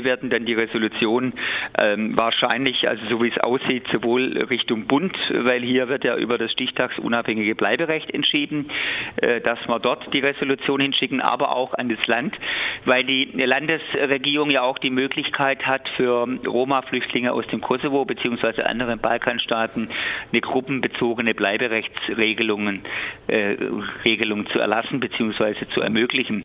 FDP werden dann die Resolution ähm, wahrscheinlich, also so wie es aussieht, sowohl Richtung Bund, weil hier wird ja über das stichtagsunabhängige Bleiberecht entschieden, äh, dass wir dort die Resolution hinschicken, aber auch an das Land, weil die Landesregierung ja auch die Möglichkeit hat, für Roma-Flüchtlinge aus dem Kosovo bzw. anderen Balkanstaaten eine gruppenbezogene Bleiberechtsregelung äh, Regelung zu erlassen bzw. zu ermöglichen.